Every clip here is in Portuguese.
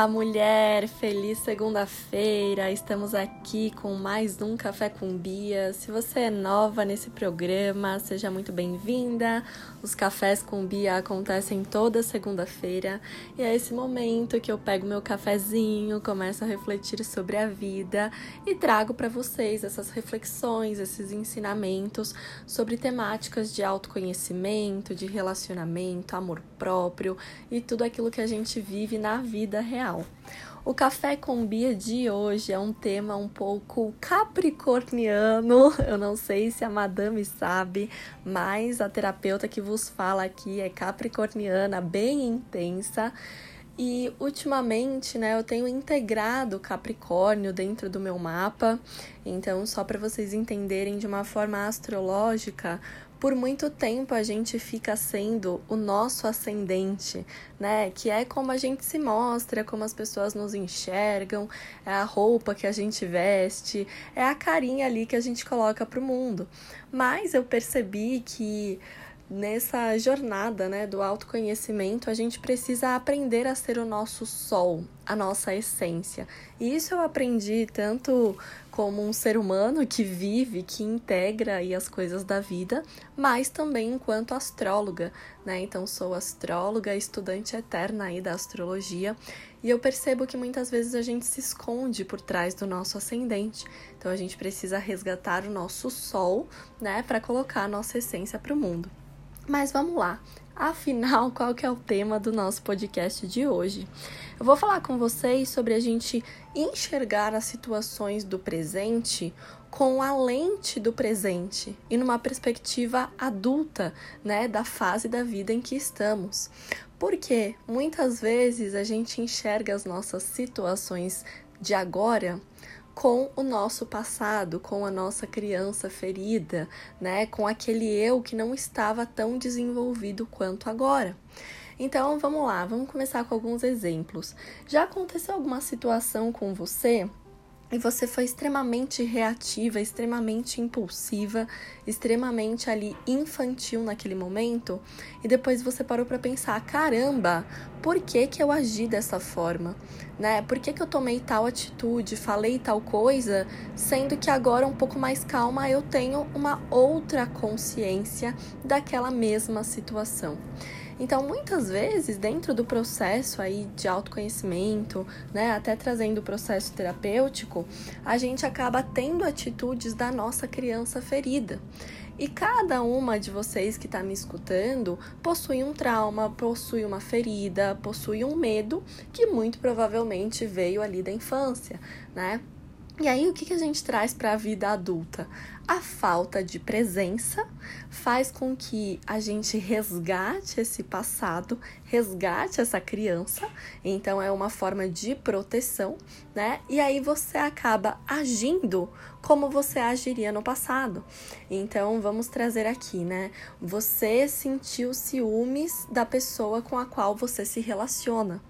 Olá, mulher! Feliz segunda-feira! Estamos aqui com mais um Café com Bia. Se você é nova nesse programa, seja muito bem-vinda. Os cafés com Bia acontecem toda segunda-feira e é esse momento que eu pego meu cafezinho, começo a refletir sobre a vida e trago para vocês essas reflexões, esses ensinamentos sobre temáticas de autoconhecimento, de relacionamento, amor próprio e tudo aquilo que a gente vive na vida real. O café com Bia de hoje é um tema um pouco capricorniano. Eu não sei se a madame sabe, mas a terapeuta que vos fala aqui é capricorniana, bem intensa. E ultimamente, né, eu tenho integrado Capricórnio dentro do meu mapa. Então, só para vocês entenderem de uma forma astrológica, por muito tempo a gente fica sendo o nosso ascendente, né? Que é como a gente se mostra, como as pessoas nos enxergam, é a roupa que a gente veste, é a carinha ali que a gente coloca pro mundo. Mas eu percebi que nessa jornada né, do autoconhecimento, a gente precisa aprender a ser o nosso sol, a nossa essência. E isso eu aprendi tanto como um ser humano que vive, que integra aí as coisas da vida, mas também enquanto astróloga, né? Então sou astróloga, estudante eterna aí da astrologia, e eu percebo que muitas vezes a gente se esconde por trás do nosso ascendente. Então a gente precisa resgatar o nosso sol, né, para colocar a nossa essência para o mundo. Mas vamos lá. Afinal, qual que é o tema do nosso podcast de hoje? Eu vou falar com vocês sobre a gente enxergar as situações do presente com a lente do presente e numa perspectiva adulta, né, da fase da vida em que estamos. Porque muitas vezes a gente enxerga as nossas situações de agora com o nosso passado, com a nossa criança ferida, né, com aquele eu que não estava tão desenvolvido quanto agora. Então, vamos lá, vamos começar com alguns exemplos. Já aconteceu alguma situação com você e você foi extremamente reativa, extremamente impulsiva, extremamente ali infantil naquele momento, e depois você parou para pensar: caramba, por que que eu agi dessa forma? Né? Por que que eu tomei tal atitude, falei tal coisa, sendo que agora um pouco mais calma eu tenho uma outra consciência daquela mesma situação? Então, muitas vezes, dentro do processo aí de autoconhecimento, né, até trazendo o processo terapêutico, a gente acaba tendo atitudes da nossa criança ferida. E cada uma de vocês que está me escutando possui um trauma, possui uma ferida, possui um medo que muito provavelmente veio ali da infância, né? E aí, o que, que a gente traz para a vida adulta? A falta de presença faz com que a gente resgate esse passado, resgate essa criança, então é uma forma de proteção, né? E aí você acaba agindo como você agiria no passado. Então vamos trazer aqui, né? Você sentiu ciúmes da pessoa com a qual você se relaciona.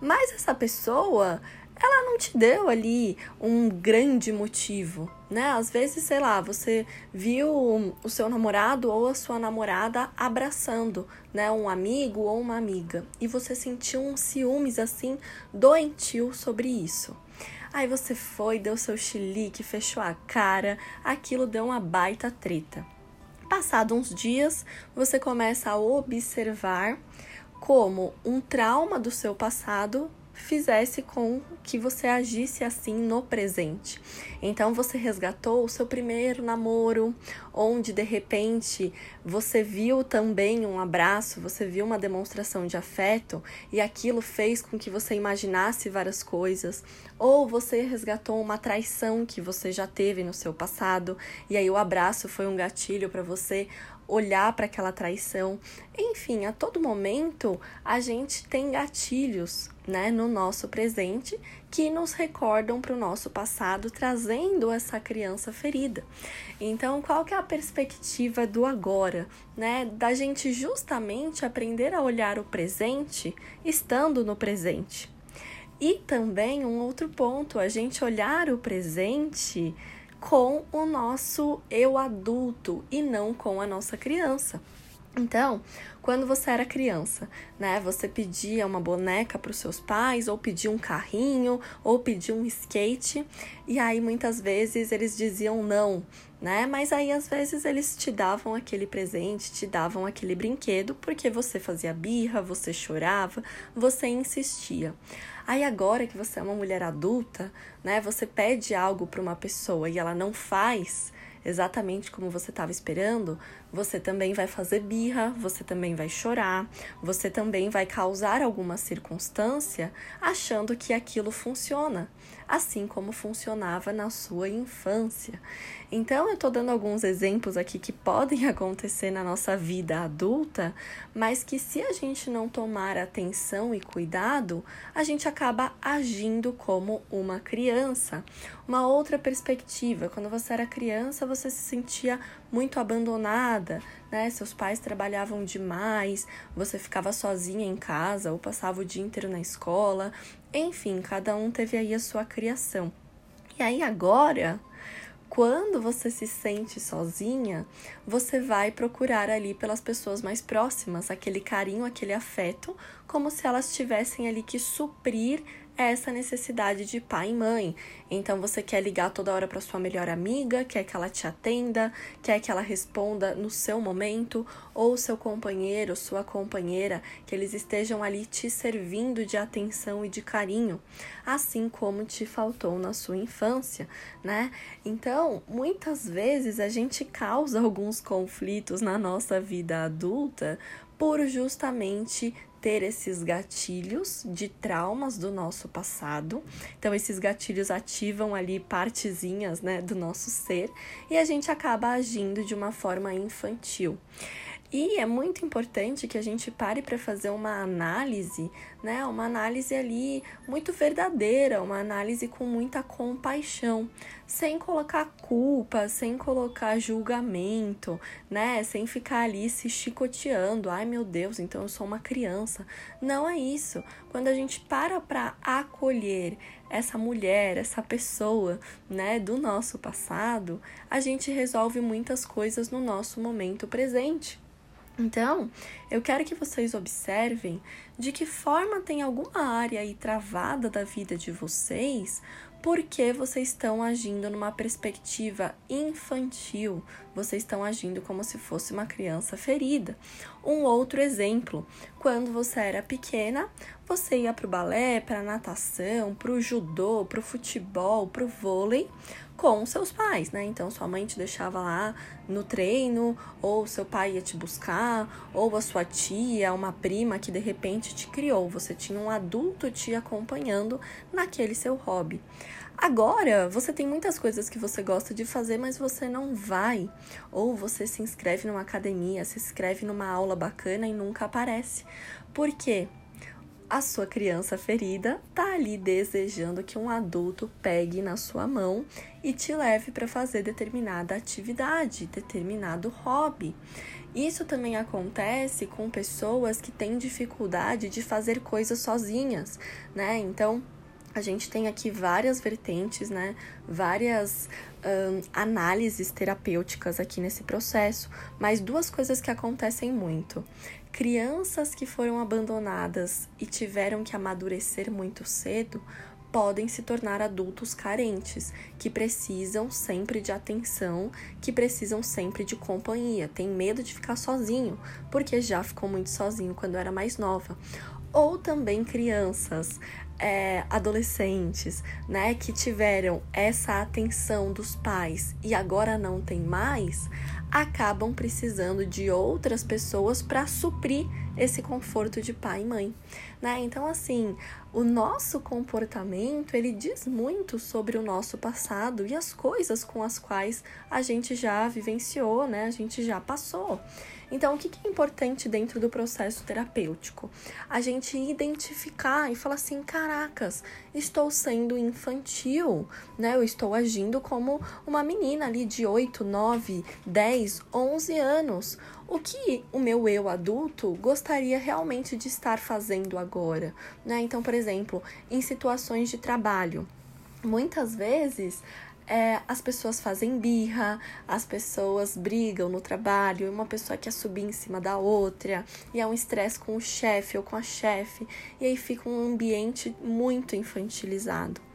Mas essa pessoa ela não te deu ali um grande motivo, né? Às vezes, sei lá, você viu o seu namorado ou a sua namorada abraçando, né, um amigo ou uma amiga, e você sentiu um ciúmes assim doentio sobre isso. Aí você foi, deu seu chilique, fechou a cara, aquilo deu uma baita treta. Passado uns dias, você começa a observar como um trauma do seu passado fizesse com que você agisse assim no presente. Então você resgatou o seu primeiro namoro, onde de repente você viu também um abraço, você viu uma demonstração de afeto e aquilo fez com que você imaginasse várias coisas, ou você resgatou uma traição que você já teve no seu passado e aí o abraço foi um gatilho para você olhar para aquela traição. Enfim, a todo momento a gente tem gatilhos, né, no nosso presente que nos recordam para o nosso passado, trazendo essa criança ferida. Então, qual que é a perspectiva do agora, né? Da gente justamente aprender a olhar o presente estando no presente. E também um outro ponto, a gente olhar o presente com o nosso eu adulto e não com a nossa criança. Então, quando você era criança, né, você pedia uma boneca para os seus pais, ou pedia um carrinho, ou pedia um skate, e aí muitas vezes eles diziam não, né? Mas aí às vezes eles te davam aquele presente, te davam aquele brinquedo, porque você fazia birra, você chorava, você insistia. Aí agora que você é uma mulher adulta, né, você pede algo para uma pessoa e ela não faz, exatamente como você estava esperando, você também vai fazer birra, você também vai chorar, você também vai causar alguma circunstância achando que aquilo funciona, assim como funcionava na sua infância. Então, eu estou dando alguns exemplos aqui que podem acontecer na nossa vida adulta, mas que se a gente não tomar atenção e cuidado, a gente acaba agindo como uma criança. Uma outra perspectiva, quando você era criança, você se sentia muito abandonada, né? Seus pais trabalhavam demais, você ficava sozinha em casa ou passava o dia inteiro na escola. Enfim, cada um teve aí a sua criação. E aí agora, quando você se sente sozinha, você vai procurar ali pelas pessoas mais próximas aquele carinho, aquele afeto, como se elas tivessem ali que suprir essa necessidade de pai e mãe. Então você quer ligar toda hora para sua melhor amiga, quer que ela te atenda, quer que ela responda no seu momento, ou seu companheiro, sua companheira, que eles estejam ali te servindo de atenção e de carinho, assim como te faltou na sua infância, né? Então, muitas vezes a gente causa alguns conflitos na nossa vida adulta por justamente ter esses gatilhos de traumas do nosso passado. Então, esses gatilhos ativam ali partezinhas né, do nosso ser e a gente acaba agindo de uma forma infantil. E é muito importante que a gente pare para fazer uma análise, né? Uma análise ali muito verdadeira, uma análise com muita compaixão, sem colocar culpa, sem colocar julgamento, né? Sem ficar ali se chicoteando. Ai, meu Deus, então eu sou uma criança. Não é isso. Quando a gente para para acolher essa mulher, essa pessoa, né, do nosso passado, a gente resolve muitas coisas no nosso momento presente. Então, eu quero que vocês observem de que forma tem alguma área aí travada da vida de vocês, porque vocês estão agindo numa perspectiva infantil, vocês estão agindo como se fosse uma criança ferida. Um outro exemplo, quando você era pequena, você ia para o balé, para natação, para o judô, para o futebol, para o vôlei com seus pais, né? Então sua mãe te deixava lá no treino, ou seu pai ia te buscar, ou a sua tia, uma prima que de repente te criou. Você tinha um adulto te acompanhando naquele seu hobby. Agora, você tem muitas coisas que você gosta de fazer, mas você não vai. Ou você se inscreve numa academia, se inscreve numa aula bacana e nunca aparece. Por quê? A sua criança ferida tá ali desejando que um adulto pegue na sua mão e te leve para fazer determinada atividade, determinado hobby. Isso também acontece com pessoas que têm dificuldade de fazer coisas sozinhas, né? Então, a gente tem aqui várias vertentes, né? Várias um, análises terapêuticas aqui nesse processo, mas duas coisas que acontecem muito. Crianças que foram abandonadas e tiveram que amadurecer muito cedo podem se tornar adultos carentes, que precisam sempre de atenção, que precisam sempre de companhia, tem medo de ficar sozinho, porque já ficou muito sozinho quando era mais nova. Ou também crianças é, adolescentes, né, que tiveram essa atenção dos pais e agora não tem mais, acabam precisando de outras pessoas para suprir esse conforto de pai e mãe, né? Então assim, o nosso comportamento, ele diz muito sobre o nosso passado e as coisas com as quais a gente já vivenciou, né? A gente já passou. Então, o que é importante dentro do processo terapêutico? A gente identificar e falar assim: caracas, estou sendo infantil, né? Eu estou agindo como uma menina ali de 8, 9, 10, 11 anos. O que o meu eu adulto gostaria realmente de estar fazendo agora, né? Então, por exemplo, em situações de trabalho, muitas vezes é, as pessoas fazem birra, as pessoas brigam no trabalho, uma pessoa quer subir em cima da outra, e é um estresse com o chefe ou com a chefe, e aí fica um ambiente muito infantilizado.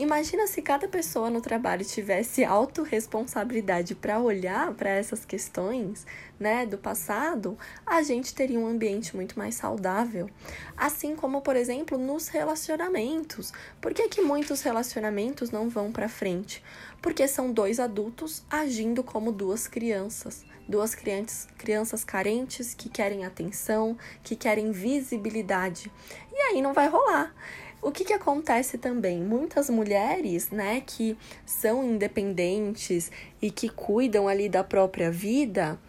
Imagina se cada pessoa no trabalho tivesse autorresponsabilidade para olhar para essas questões, né, do passado, a gente teria um ambiente muito mais saudável. Assim como, por exemplo, nos relacionamentos. Por que, que muitos relacionamentos não vão para frente? Porque são dois adultos agindo como duas crianças. Duas crianças, crianças carentes que querem atenção, que querem visibilidade. E aí não vai rolar. O que, que acontece também? Muitas mulheres, né, que são independentes e que cuidam ali da própria vida,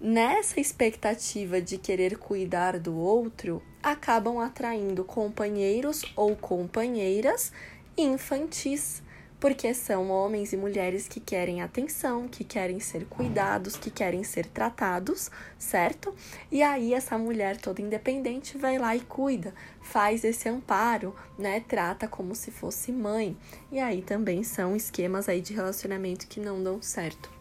nessa expectativa de querer cuidar do outro, acabam atraindo companheiros ou companheiras infantis porque são homens e mulheres que querem atenção, que querem ser cuidados, que querem ser tratados, certo? E aí essa mulher toda independente vai lá e cuida, faz esse amparo, né? Trata como se fosse mãe. E aí também são esquemas aí de relacionamento que não dão certo.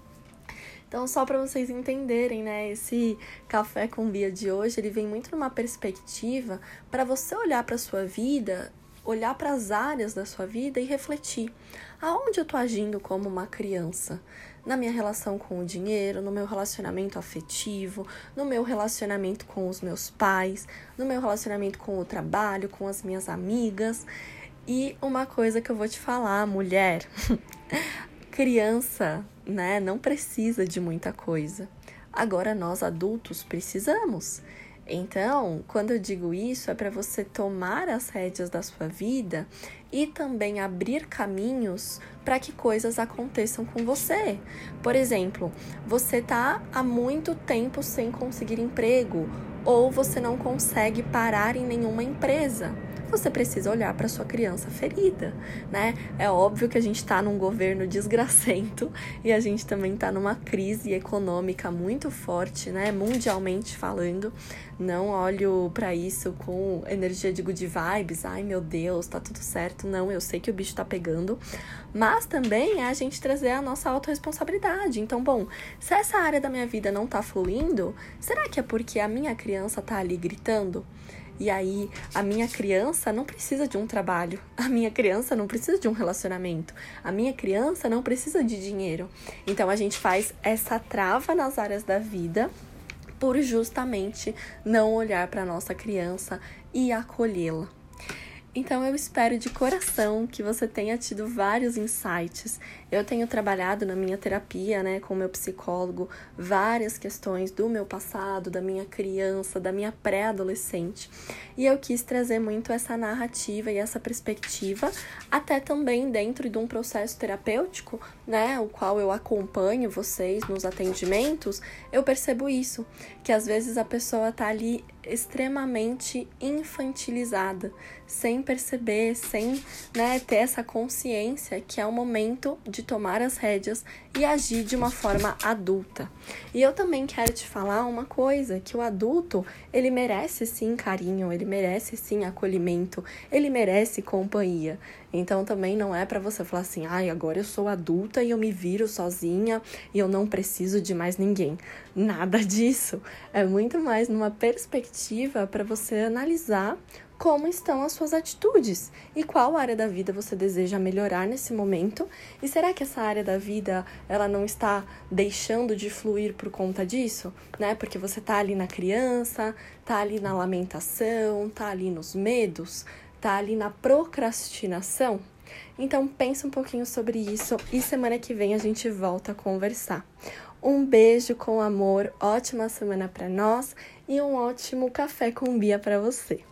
Então, só para vocês entenderem, né, esse café com Bia de hoje, ele vem muito numa perspectiva para você olhar para sua vida olhar para as áreas da sua vida e refletir: aonde eu estou agindo como uma criança? Na minha relação com o dinheiro, no meu relacionamento afetivo, no meu relacionamento com os meus pais, no meu relacionamento com o trabalho, com as minhas amigas. E uma coisa que eu vou te falar, mulher, criança, né, não precisa de muita coisa. Agora nós adultos precisamos. Então, quando eu digo isso, é para você tomar as rédeas da sua vida e também abrir caminhos para que coisas aconteçam com você. Por exemplo, você tá há muito tempo sem conseguir emprego ou você não consegue parar em nenhuma empresa você precisa olhar para sua criança ferida, né? É óbvio que a gente está num governo desgracento e a gente também está numa crise econômica muito forte, né? Mundialmente falando. Não olho para isso com energia de good vibes, ai meu Deus, tá tudo certo. Não, eu sei que o bicho tá pegando, mas também é a gente trazer a nossa autorresponsabilidade. Então, bom, se essa área da minha vida não tá fluindo, será que é porque a minha criança tá ali gritando? E aí, a minha criança não precisa de um trabalho, a minha criança não precisa de um relacionamento, a minha criança não precisa de dinheiro. Então, a gente faz essa trava nas áreas da vida por justamente não olhar para nossa criança e acolhê-la. Então eu espero de coração que você tenha tido vários insights. Eu tenho trabalhado na minha terapia, né, com meu psicólogo, várias questões do meu passado, da minha criança, da minha pré-adolescente. E eu quis trazer muito essa narrativa e essa perspectiva, até também dentro de um processo terapêutico, né, o qual eu acompanho vocês nos atendimentos, eu percebo isso, que às vezes a pessoa tá ali extremamente infantilizada, sem perceber, sem né, ter essa consciência que é o momento de tomar as rédeas e agir de uma forma adulta. E eu também quero te falar uma coisa, que o adulto, ele merece sim carinho, ele merece sim acolhimento, ele merece companhia. Então também não é para você falar assim: "Ai, agora eu sou adulta e eu me viro sozinha e eu não preciso de mais ninguém". Nada disso. É muito mais numa perspectiva para você analisar como estão as suas atitudes e qual área da vida você deseja melhorar nesse momento e será que essa área da vida ela não está deixando de fluir por conta disso, né? Porque você tá ali na criança, tá ali na lamentação, tá ali nos medos, tá ali na procrastinação. Então pensa um pouquinho sobre isso e semana que vem a gente volta a conversar. Um beijo com amor, ótima semana para nós e um ótimo café com Bia para você.